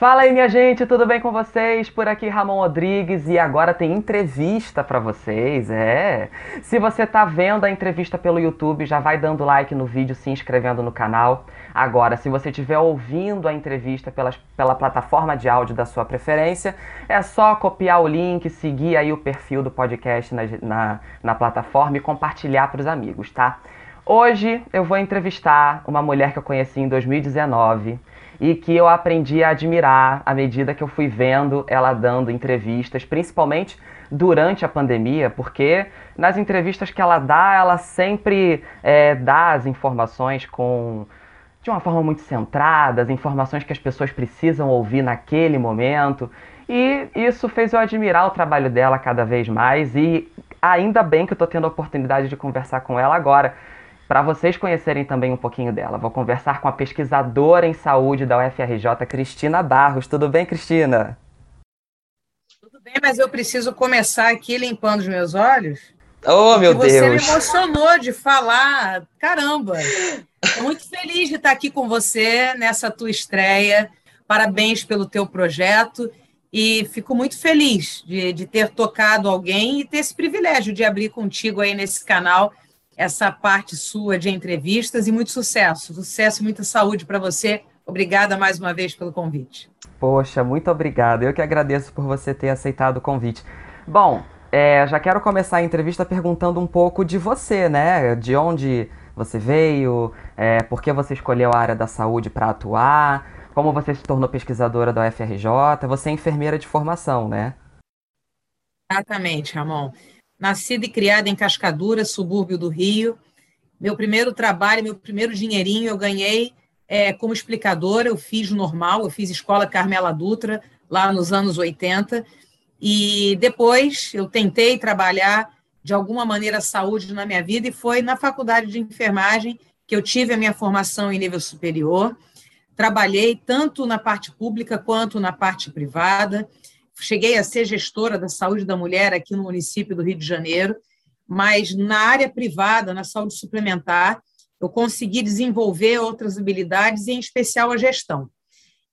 Fala aí, minha gente, tudo bem com vocês? Por aqui Ramon Rodrigues e agora tem entrevista para vocês, é. Se você tá vendo a entrevista pelo YouTube, já vai dando like no vídeo, se inscrevendo no canal. Agora, se você estiver ouvindo a entrevista pela, pela plataforma de áudio da sua preferência, é só copiar o link, seguir aí o perfil do podcast na, na, na plataforma e compartilhar para os amigos, tá? Hoje eu vou entrevistar uma mulher que eu conheci em 2019 e que eu aprendi a admirar à medida que eu fui vendo ela dando entrevistas, principalmente durante a pandemia, porque nas entrevistas que ela dá, ela sempre é, dá as informações com de uma forma muito centrada, as informações que as pessoas precisam ouvir naquele momento. E isso fez eu admirar o trabalho dela cada vez mais e ainda bem que eu estou tendo a oportunidade de conversar com ela agora para vocês conhecerem também um pouquinho dela. Vou conversar com a pesquisadora em saúde da UFRJ, Cristina Barros. Tudo bem, Cristina? Tudo bem, mas eu preciso começar aqui limpando os meus olhos. Oh, meu você Deus! Você me emocionou de falar. Caramba! Estou muito feliz de estar aqui com você nessa tua estreia. Parabéns pelo teu projeto. E fico muito feliz de, de ter tocado alguém e ter esse privilégio de abrir contigo aí nesse canal essa parte sua de entrevistas e muito sucesso. Sucesso e muita saúde para você. Obrigada mais uma vez pelo convite. Poxa, muito obrigado. Eu que agradeço por você ter aceitado o convite. Bom, é, já quero começar a entrevista perguntando um pouco de você, né? De onde você veio, é, por que você escolheu a área da saúde para atuar, como você se tornou pesquisadora da UFRJ. Você é enfermeira de formação, né? Exatamente, Ramon nascida e criada em Cascadura, subúrbio do Rio. Meu primeiro trabalho, meu primeiro dinheirinho eu ganhei é, como explicadora. Eu fiz normal, eu fiz escola Carmela Dutra, lá nos anos 80. E depois eu tentei trabalhar de alguma maneira saúde na minha vida e foi na faculdade de enfermagem que eu tive a minha formação em nível superior. Trabalhei tanto na parte pública quanto na parte privada cheguei a ser gestora da saúde da mulher aqui no município do Rio de Janeiro, mas na área privada, na saúde suplementar, eu consegui desenvolver outras habilidades, em especial a gestão.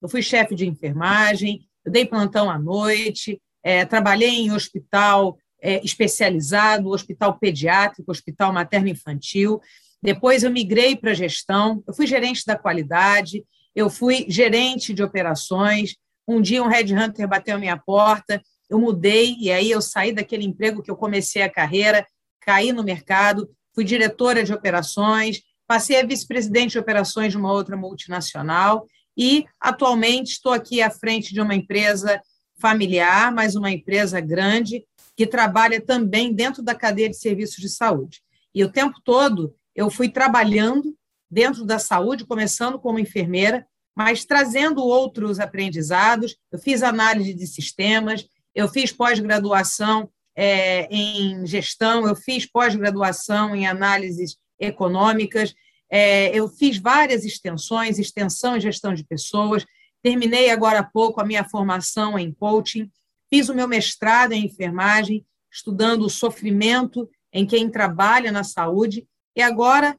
Eu fui chefe de enfermagem, eu dei plantão à noite, é, trabalhei em hospital é, especializado, hospital pediátrico, hospital materno-infantil. Depois eu migrei para gestão, eu fui gerente da qualidade, eu fui gerente de operações, um dia um headhunter bateu a minha porta, eu mudei e aí eu saí daquele emprego que eu comecei a carreira, caí no mercado, fui diretora de operações, passei a vice-presidente de operações de uma outra multinacional e atualmente estou aqui à frente de uma empresa familiar, mas uma empresa grande que trabalha também dentro da cadeia de serviços de saúde. E o tempo todo eu fui trabalhando dentro da saúde, começando como enfermeira, mas trazendo outros aprendizados. Eu fiz análise de sistemas, eu fiz pós-graduação é, em gestão, eu fiz pós-graduação em análises econômicas, é, eu fiz várias extensões, extensão em gestão de pessoas, terminei agora há pouco a minha formação em coaching, fiz o meu mestrado em enfermagem, estudando o sofrimento em quem trabalha na saúde, e agora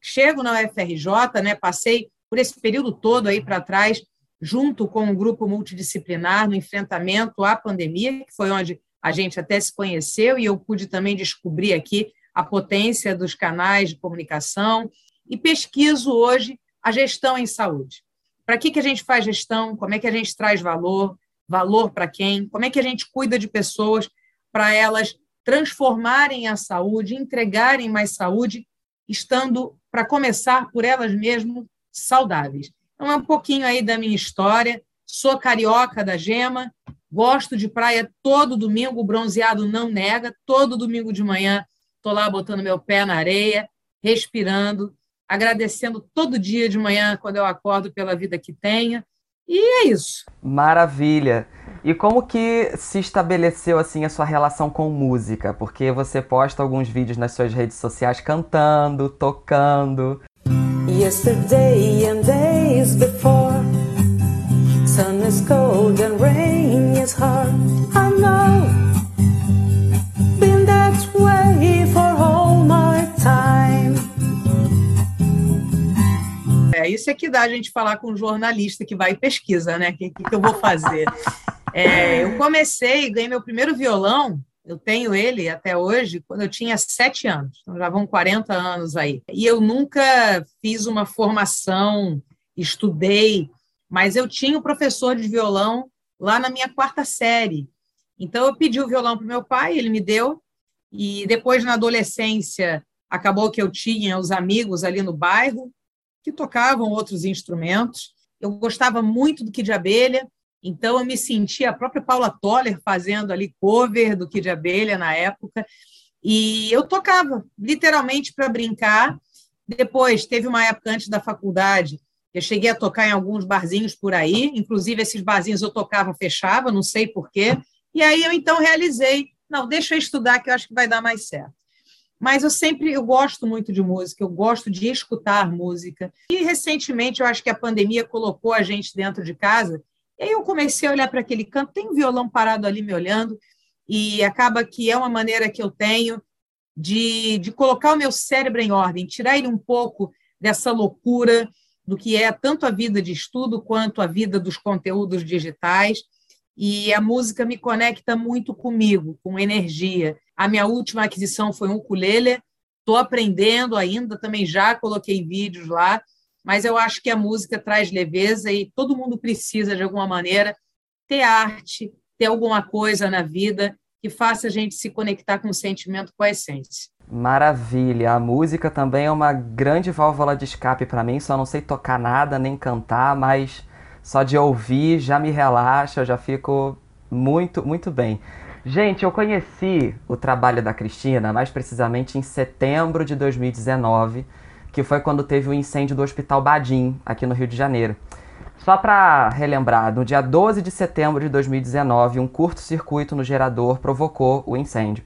chego na UFRJ, né, passei por esse período todo aí para trás, junto com um grupo multidisciplinar no enfrentamento à pandemia, que foi onde a gente até se conheceu e eu pude também descobrir aqui a potência dos canais de comunicação e pesquiso hoje a gestão em saúde. Para que, que a gente faz gestão? Como é que a gente traz valor? Valor para quem? Como é que a gente cuida de pessoas para elas transformarem a saúde, entregarem mais saúde, estando, para começar, por elas mesmas, saudáveis. Então, é um pouquinho aí da minha história. Sou carioca da gema, gosto de praia todo domingo, bronzeado não nega. Todo domingo de manhã estou lá botando meu pé na areia, respirando, agradecendo todo dia de manhã quando eu acordo pela vida que tenho. E é isso. Maravilha. E como que se estabeleceu assim a sua relação com música? Porque você posta alguns vídeos nas suas redes sociais cantando, tocando. Yesterday and days before Sun is cold and rain is hard I know Been that way for all my time É, isso é que dá a gente falar com um jornalista que vai e pesquisa, né? O que, que, eu vou fazer? É, eu comecei, ganhei meu primeiro violão, eu tenho ele até hoje, quando eu tinha sete anos, então já vão 40 anos aí. E eu nunca fiz uma formação, estudei, mas eu tinha um professor de violão lá na minha quarta série. Então eu pedi o violão para meu pai, ele me deu, e depois na adolescência acabou que eu tinha os amigos ali no bairro que tocavam outros instrumentos. Eu gostava muito do Kid de Abelha, então eu me sentia a própria Paula Toller fazendo ali cover do Kid de Abelha na época, e eu tocava literalmente para brincar. Depois teve uma época antes da faculdade, eu cheguei a tocar em alguns barzinhos por aí, inclusive esses barzinhos eu tocava, fechava, não sei porquê. E aí eu então realizei, não, deixa eu estudar que eu acho que vai dar mais certo. Mas eu sempre eu gosto muito de música, eu gosto de escutar música. E recentemente eu acho que a pandemia colocou a gente dentro de casa. E aí eu comecei a olhar para aquele canto, tem um violão parado ali me olhando, e acaba que é uma maneira que eu tenho de, de colocar o meu cérebro em ordem, tirar ele um pouco dessa loucura do que é tanto a vida de estudo quanto a vida dos conteúdos digitais. E a música me conecta muito comigo, com energia. A minha última aquisição foi um ukulele. Estou aprendendo ainda, também já coloquei vídeos lá, mas eu acho que a música traz leveza e todo mundo precisa, de alguma maneira, ter arte, ter alguma coisa na vida que faça a gente se conectar com o sentimento, com a essência. Maravilha! A música também é uma grande válvula de escape para mim. Só não sei tocar nada nem cantar, mas só de ouvir já me relaxa, já fico muito, muito bem. Gente, eu conheci o trabalho da Cristina mais precisamente em setembro de 2019, que foi quando teve o incêndio do Hospital Badim, aqui no Rio de Janeiro. Só para relembrar, no dia 12 de setembro de 2019, um curto-circuito no gerador provocou o incêndio.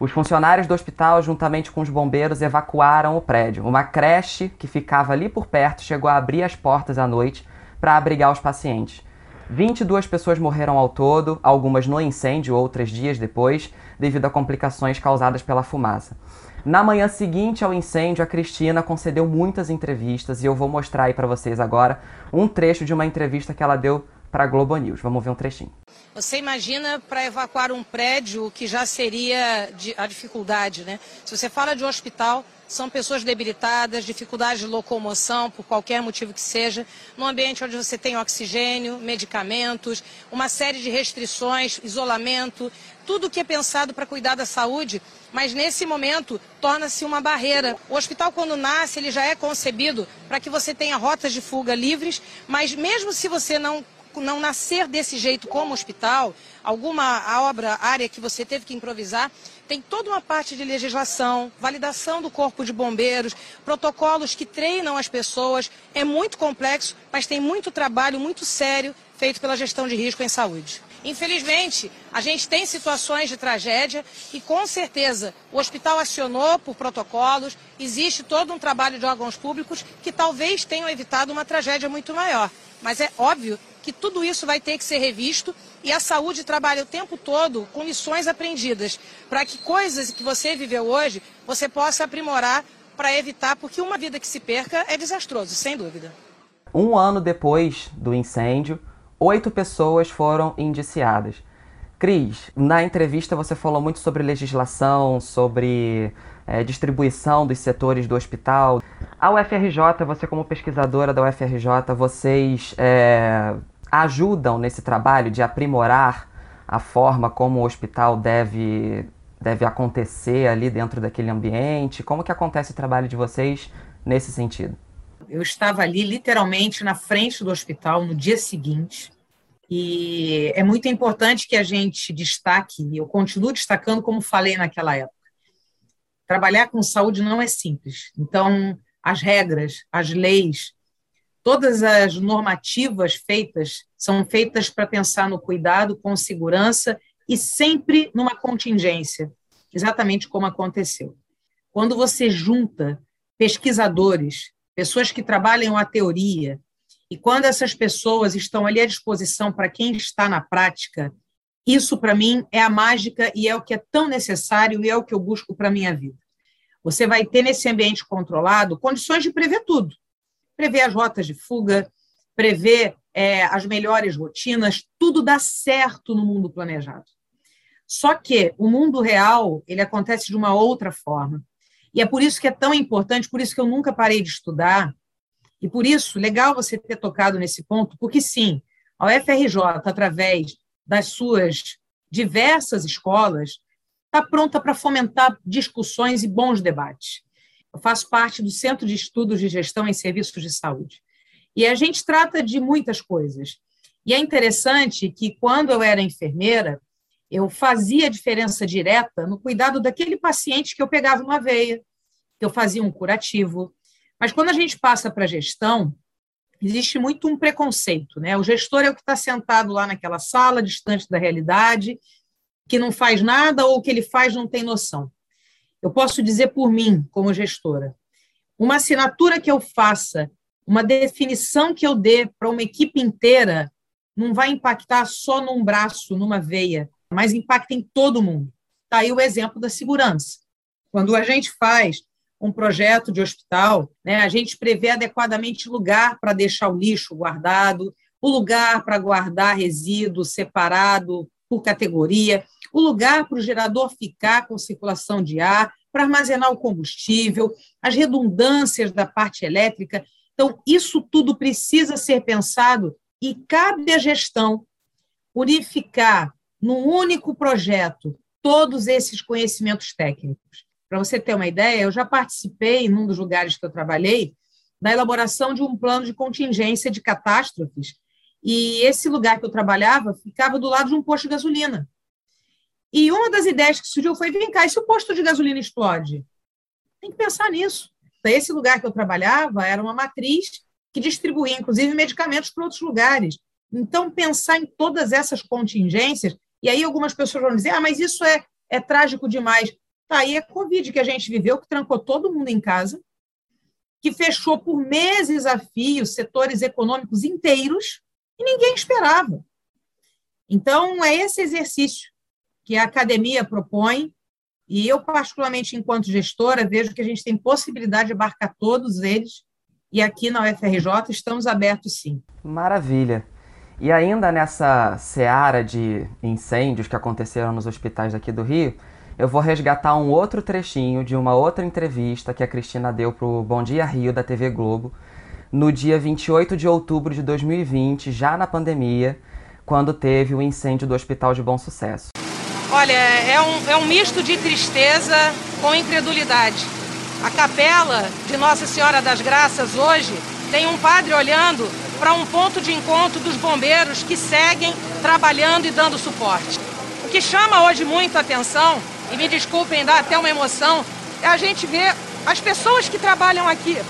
Os funcionários do hospital, juntamente com os bombeiros, evacuaram o prédio. Uma creche que ficava ali por perto chegou a abrir as portas à noite para abrigar os pacientes. 22 pessoas morreram ao todo, algumas no incêndio, outras dias depois, devido a complicações causadas pela fumaça. Na manhã seguinte ao incêndio, a Cristina concedeu muitas entrevistas e eu vou mostrar aí para vocês agora um trecho de uma entrevista que ela deu para a Globo News. Vamos ver um trechinho. Você imagina para evacuar um prédio que já seria a dificuldade, né? Se você fala de um hospital, são pessoas debilitadas, dificuldade de locomoção, por qualquer motivo que seja, num ambiente onde você tem oxigênio, medicamentos, uma série de restrições, isolamento, tudo que é pensado para cuidar da saúde, mas nesse momento torna-se uma barreira. O hospital, quando nasce, ele já é concebido para que você tenha rotas de fuga livres, mas mesmo se você não não nascer desse jeito como hospital, alguma obra, área que você teve que improvisar, tem toda uma parte de legislação, validação do corpo de bombeiros, protocolos que treinam as pessoas. É muito complexo, mas tem muito trabalho muito sério feito pela gestão de risco em saúde. Infelizmente, a gente tem situações de tragédia e, com certeza, o hospital acionou por protocolos, existe todo um trabalho de órgãos públicos que talvez tenham evitado uma tragédia muito maior. Mas é óbvio que tudo isso vai ter que ser revisto e a saúde trabalha o tempo todo com lições aprendidas, para que coisas que você viveu hoje você possa aprimorar para evitar, porque uma vida que se perca é desastroso, sem dúvida. Um ano depois do incêndio, oito pessoas foram indiciadas. Cris, na entrevista você falou muito sobre legislação, sobre é, distribuição dos setores do hospital. A UFRJ, você como pesquisadora da UFRJ, vocês é, ajudam nesse trabalho de aprimorar a forma como o hospital deve, deve acontecer ali dentro daquele ambiente? Como que acontece o trabalho de vocês nesse sentido? Eu estava ali literalmente na frente do hospital no dia seguinte e é muito importante que a gente destaque, e eu continuo destacando como falei naquela época. Trabalhar com saúde não é simples. Então, as regras, as leis, Todas as normativas feitas são feitas para pensar no cuidado com segurança e sempre numa contingência, exatamente como aconteceu. Quando você junta pesquisadores, pessoas que trabalham a teoria, e quando essas pessoas estão ali à disposição para quem está na prática, isso para mim é a mágica e é o que é tão necessário e é o que eu busco para a minha vida. Você vai ter nesse ambiente controlado condições de prever tudo prever as rotas de fuga, prever é, as melhores rotinas, tudo dá certo no mundo planejado. Só que o mundo real ele acontece de uma outra forma. E é por isso que é tão importante, por isso que eu nunca parei de estudar, e por isso, legal você ter tocado nesse ponto, porque sim, a UFRJ, através das suas diversas escolas, está pronta para fomentar discussões e bons debates. Eu faço parte do Centro de Estudos de Gestão em Serviços de Saúde. E a gente trata de muitas coisas. E é interessante que, quando eu era enfermeira, eu fazia diferença direta no cuidado daquele paciente que eu pegava uma veia, que eu fazia um curativo. Mas quando a gente passa para a gestão, existe muito um preconceito, né? O gestor é o que está sentado lá naquela sala, distante da realidade, que não faz nada ou que ele faz não tem noção. Eu posso dizer por mim, como gestora, uma assinatura que eu faça, uma definição que eu dê para uma equipe inteira, não vai impactar só num braço, numa veia, mas impacta em todo mundo. Está aí o exemplo da segurança. Quando a gente faz um projeto de hospital, né, a gente prevê adequadamente lugar para deixar o lixo guardado, o lugar para guardar resíduo separado por categoria, o lugar para o gerador ficar com circulação de ar, para armazenar o combustível, as redundâncias da parte elétrica. Então, isso tudo precisa ser pensado e cabe à gestão unificar num único projeto todos esses conhecimentos técnicos. Para você ter uma ideia, eu já participei, num dos lugares que eu trabalhei, da elaboração de um plano de contingência de catástrofes, e esse lugar que eu trabalhava ficava do lado de um posto de gasolina. E uma das ideias que surgiu foi: vem cá, e se o posto de gasolina explode? Tem que pensar nisso. Esse lugar que eu trabalhava era uma matriz que distribuía, inclusive, medicamentos para outros lugares. Então, pensar em todas essas contingências e aí algumas pessoas vão dizer, ah, mas isso é, é trágico demais. Tá, aí é Covid que a gente viveu, que trancou todo mundo em casa, que fechou por meses a fio setores econômicos inteiros e ninguém esperava. Então, é esse exercício que a academia propõe, e eu, particularmente, enquanto gestora, vejo que a gente tem possibilidade de abarcar todos eles, e aqui na UFRJ estamos abertos sim. Maravilha. E ainda nessa seara de incêndios que aconteceram nos hospitais aqui do Rio, eu vou resgatar um outro trechinho de uma outra entrevista que a Cristina deu para o Bom Dia Rio da TV Globo, no dia 28 de outubro de 2020, já na pandemia, quando teve o incêndio do Hospital de Bom Sucesso. Olha, é um, é um misto de tristeza com incredulidade. A capela de Nossa Senhora das Graças hoje tem um padre olhando para um ponto de encontro dos bombeiros que seguem trabalhando e dando suporte. O que chama hoje muito a atenção, e me desculpem dar até uma emoção, é a gente ver as pessoas que trabalham aqui,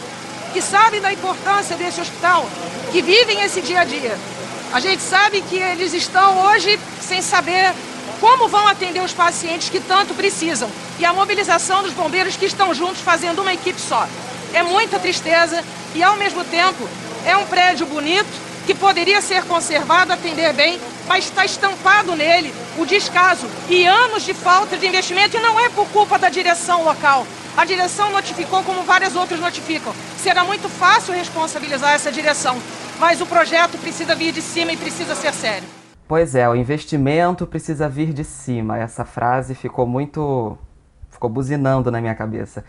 que sabem da importância desse hospital, que vivem esse dia a dia. A gente sabe que eles estão hoje sem saber como vão atender os pacientes que tanto precisam. E a mobilização dos bombeiros que estão juntos fazendo uma equipe só. É muita tristeza e, ao mesmo tempo, é um prédio bonito que poderia ser conservado, atender bem, mas está estampado nele o descaso e anos de falta de investimento e não é por culpa da direção local. A direção notificou como várias outras notificam. Será muito fácil responsabilizar essa direção, mas o projeto precisa vir de cima e precisa ser sério. Pois é, o investimento precisa vir de cima. Essa frase ficou muito. ficou buzinando na minha cabeça.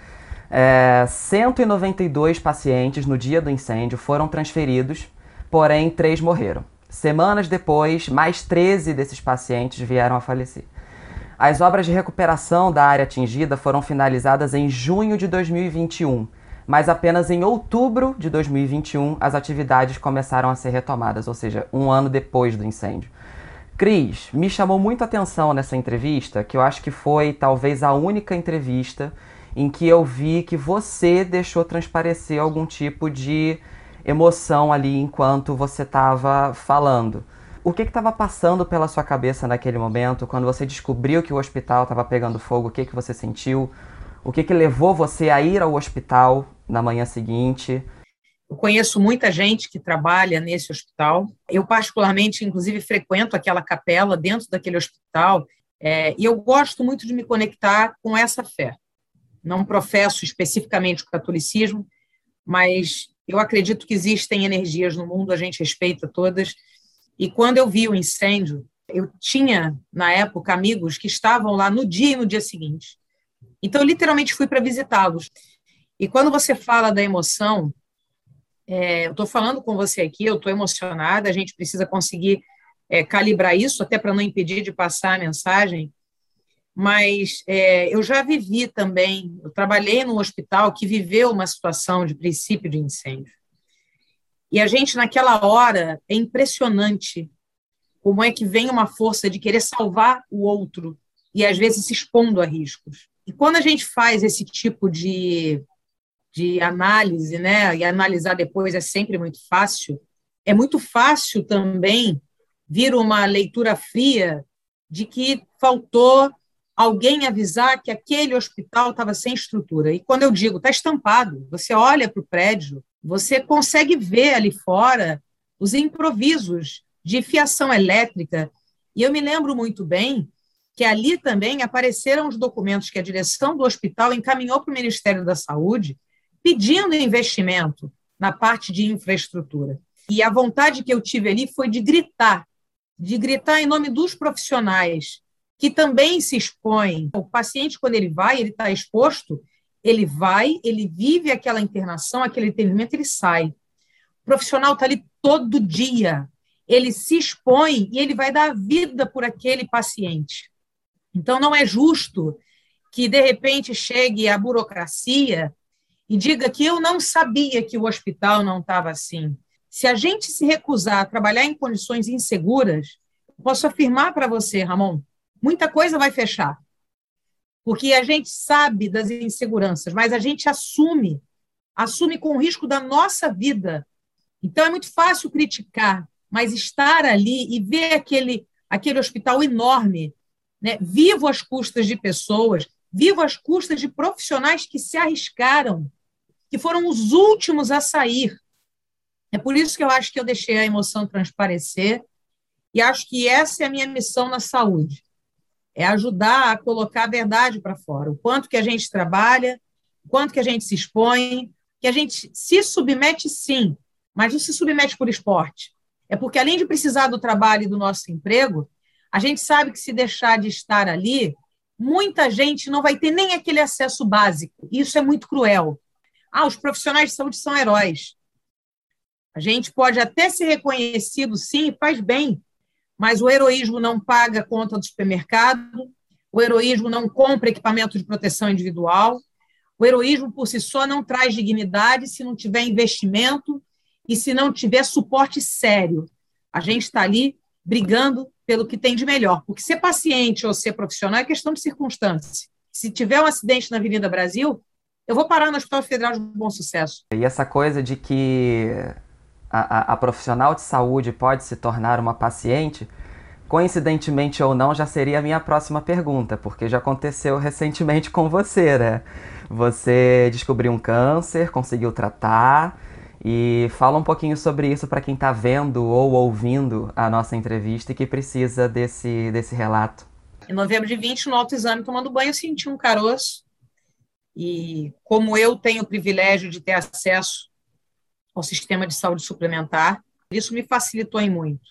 É, 192 pacientes no dia do incêndio foram transferidos, porém três morreram. Semanas depois, mais 13 desses pacientes vieram a falecer. As obras de recuperação da área atingida foram finalizadas em junho de 2021, mas apenas em outubro de 2021 as atividades começaram a ser retomadas, ou seja, um ano depois do incêndio. Cris, me chamou muito a atenção nessa entrevista, que eu acho que foi talvez a única entrevista em que eu vi que você deixou transparecer algum tipo de emoção ali enquanto você estava falando. O que estava passando pela sua cabeça naquele momento, quando você descobriu que o hospital estava pegando fogo? O que, que você sentiu? O que, que levou você a ir ao hospital na manhã seguinte? Eu conheço muita gente que trabalha nesse hospital. Eu, particularmente, inclusive, frequento aquela capela dentro daquele hospital. É, e eu gosto muito de me conectar com essa fé não professo especificamente o catolicismo, mas Eu acredito que existem energias no mundo, a gente respeita todas. E quando eu vi o incêndio, eu tinha, na época, amigos que estavam lá no dia e no dia seguinte. Então, eu literalmente fui para visitá-los. E quando você fala da emoção, é, eu estou falando com você aqui, eu estou emocionada, a gente precisa conseguir é, calibrar isso, até para não impedir de passar a mensagem. Mas é, eu já vivi também, eu trabalhei num hospital que viveu uma situação de princípio de incêndio. E a gente, naquela hora, é impressionante como é que vem uma força de querer salvar o outro e, às vezes, se expondo a riscos. E quando a gente faz esse tipo de, de análise, né, e analisar depois é sempre muito fácil, é muito fácil também vir uma leitura fria de que faltou alguém avisar que aquele hospital estava sem estrutura. E quando eu digo, está estampado, você olha para o prédio, você consegue ver ali fora os improvisos de fiação elétrica. E eu me lembro muito bem que ali também apareceram os documentos que a direção do hospital encaminhou para o Ministério da Saúde, pedindo investimento na parte de infraestrutura. E a vontade que eu tive ali foi de gritar, de gritar em nome dos profissionais que também se expõem. O paciente, quando ele vai, ele está exposto, ele vai, ele vive aquela internação, aquele atendimento, ele sai. O profissional está ali todo dia, ele se expõe e ele vai dar a vida por aquele paciente. Então, não é justo que, de repente, chegue a burocracia e diga que eu não sabia que o hospital não estava assim. Se a gente se recusar a trabalhar em condições inseguras, posso afirmar para você, Ramon, muita coisa vai fechar. Porque a gente sabe das inseguranças, mas a gente assume, assume com o risco da nossa vida. Então é muito fácil criticar, mas estar ali e ver aquele, aquele hospital enorme, né, vivo às custas de pessoas, vivo às custas de profissionais que se arriscaram, que foram os últimos a sair. É por isso que eu acho que eu deixei a emoção transparecer e acho que essa é a minha missão na saúde. É ajudar a colocar a verdade para fora. O quanto que a gente trabalha, o quanto que a gente se expõe, que a gente se submete sim, mas não se submete por esporte. É porque, além de precisar do trabalho e do nosso emprego, a gente sabe que se deixar de estar ali, muita gente não vai ter nem aquele acesso básico. Isso é muito cruel. Ah, os profissionais de saúde são heróis. A gente pode até ser reconhecido, sim, faz bem, mas o heroísmo não paga conta do supermercado, o heroísmo não compra equipamento de proteção individual, o heroísmo por si só não traz dignidade se não tiver investimento e se não tiver suporte sério. A gente está ali brigando pelo que tem de melhor, porque ser paciente ou ser profissional é questão de circunstância. Se tiver um acidente na Avenida Brasil, eu vou parar no Hospital Federal de Bom Sucesso. E essa coisa de que a, a, a profissional de saúde pode se tornar uma paciente, coincidentemente ou não, já seria a minha próxima pergunta, porque já aconteceu recentemente com você, né? Você descobriu um câncer, conseguiu tratar, e fala um pouquinho sobre isso para quem está vendo ou ouvindo a nossa entrevista e que precisa desse, desse relato. Em novembro de 20, no autoexame, tomando banho, eu senti um caroço. E como eu tenho o privilégio de ter acesso ao sistema de saúde suplementar, isso me facilitou em muito.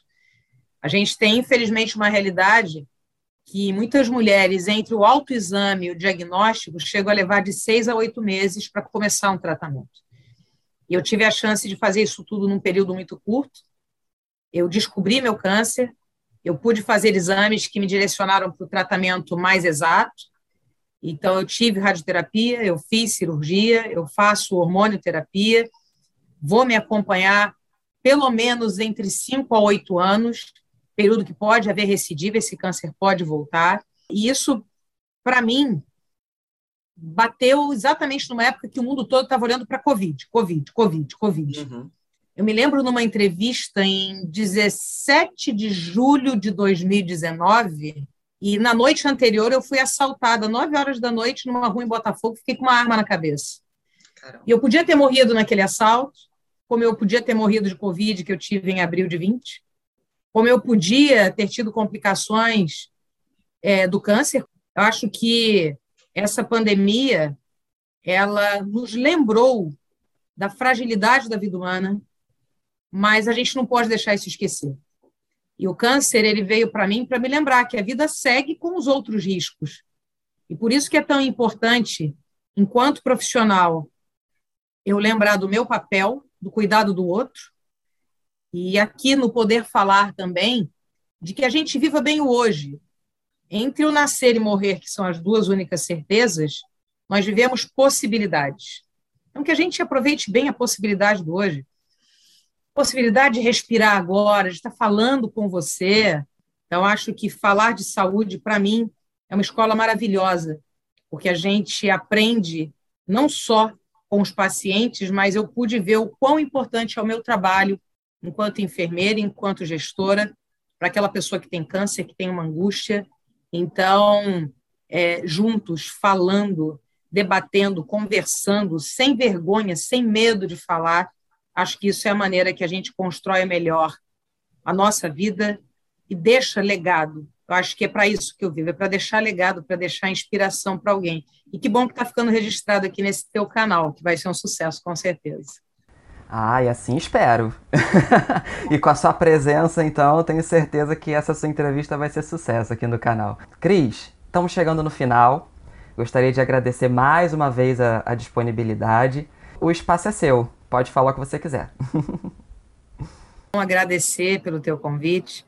A gente tem, infelizmente, uma realidade que muitas mulheres, entre o autoexame e o diagnóstico, chegam a levar de seis a oito meses para começar um tratamento. E eu tive a chance de fazer isso tudo num período muito curto. Eu descobri meu câncer, eu pude fazer exames que me direcionaram para o tratamento mais exato. Então, eu tive radioterapia, eu fiz cirurgia, eu faço hormonioterapia, vou me acompanhar pelo menos entre 5 a 8 anos, período que pode haver recidiva, esse câncer pode voltar. E isso, para mim, bateu exatamente numa época que o mundo todo estava olhando para Covid, Covid, Covid, Covid. Uhum. Eu me lembro numa entrevista em 17 de julho de 2019, e na noite anterior eu fui assaltada, 9 horas da noite, numa rua em Botafogo, fiquei com uma arma na cabeça. Caramba. E eu podia ter morrido naquele assalto, como eu podia ter morrido de Covid, que eu tive em abril de 20, como eu podia ter tido complicações é, do câncer. Eu acho que essa pandemia ela nos lembrou da fragilidade da vida humana, mas a gente não pode deixar isso esquecer. E o câncer, ele veio para mim para me lembrar que a vida segue com os outros riscos. E por isso que é tão importante, enquanto profissional, eu lembrar do meu papel, do cuidado do outro, e aqui no poder falar também de que a gente viva bem o hoje. Entre o nascer e morrer, que são as duas únicas certezas, nós vivemos possibilidades. Então, que a gente aproveite bem a possibilidade do hoje. Possibilidade de respirar agora, de estar falando com você. Então, acho que falar de saúde, para mim, é uma escola maravilhosa, porque a gente aprende não só com os pacientes, mas eu pude ver o quão importante é o meu trabalho enquanto enfermeira, enquanto gestora, para aquela pessoa que tem câncer, que tem uma angústia. Então, é, juntos, falando, debatendo, conversando, sem vergonha, sem medo de falar. Acho que isso é a maneira que a gente constrói melhor a nossa vida e deixa legado. Eu acho que é para isso que eu vivo, é para deixar legado, para deixar inspiração para alguém. E que bom que está ficando registrado aqui nesse teu canal, que vai ser um sucesso, com certeza. Ah, e assim espero. e com a sua presença, então, eu tenho certeza que essa sua entrevista vai ser sucesso aqui no canal. Cris, estamos chegando no final. Gostaria de agradecer mais uma vez a, a disponibilidade. O espaço é seu, pode falar o que você quiser. agradecer pelo teu convite.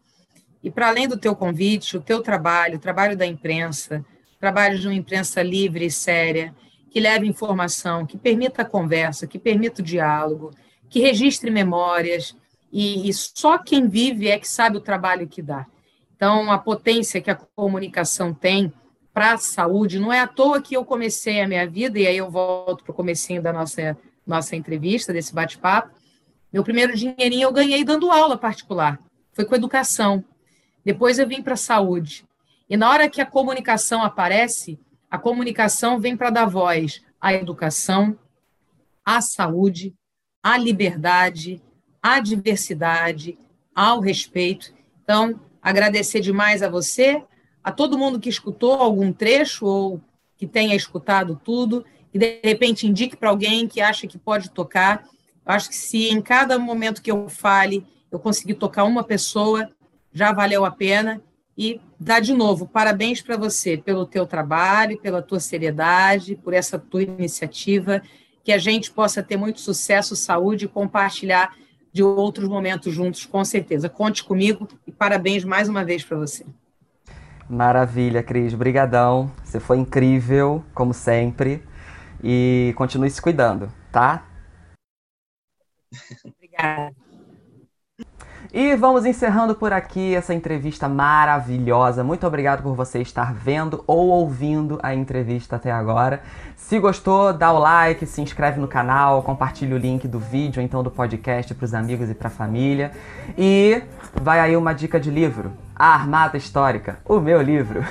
E para além do teu convite, o teu trabalho, o trabalho da imprensa, trabalho de uma imprensa livre e séria, que leve informação, que permita a conversa, que permita o diálogo, que registre memórias, e, e só quem vive é que sabe o trabalho que dá. Então, a potência que a comunicação tem para a saúde. Não é à toa que eu comecei a minha vida, e aí eu volto para o comecinho da nossa, nossa entrevista, desse bate-papo. Meu primeiro dinheirinho eu ganhei dando aula particular. Foi com educação. Depois eu vim para a saúde. E na hora que a comunicação aparece, a comunicação vem para dar voz à educação, à saúde, à liberdade, à diversidade, ao respeito. Então, agradecer demais a você, a todo mundo que escutou algum trecho ou que tenha escutado tudo e de repente indique para alguém que acha que pode tocar. Eu acho que se em cada momento que eu fale eu conseguir tocar uma pessoa, já valeu a pena. E dá de novo parabéns para você pelo teu trabalho, pela tua seriedade, por essa tua iniciativa, que a gente possa ter muito sucesso, saúde e compartilhar de outros momentos juntos, com certeza. Conte comigo e parabéns mais uma vez para você. Maravilha, Cris. Brigadão. Você foi incrível, como sempre. E continue se cuidando, tá? Obrigada. E vamos encerrando por aqui essa entrevista maravilhosa. Muito obrigado por você estar vendo ou ouvindo a entrevista até agora. Se gostou, dá o like, se inscreve no canal, compartilha o link do vídeo, então do podcast para os amigos e para a família. E vai aí uma dica de livro. A Armada Histórica, o meu livro.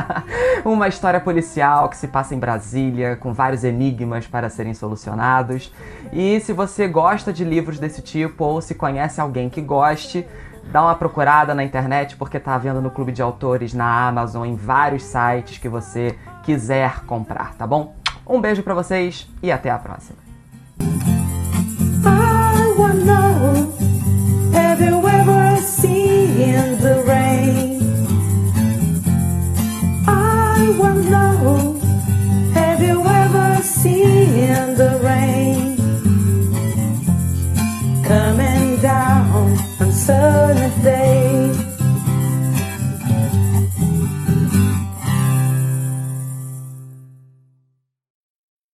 Uma história policial que se passa em Brasília, com vários enigmas para serem solucionados. E se você gosta de livros desse tipo ou se conhece alguém que goste, dá uma procurada na internet porque tá vendo no clube de autores, na Amazon, em vários sites que você quiser comprar, tá bom? Um beijo para vocês e até a próxima. in the day.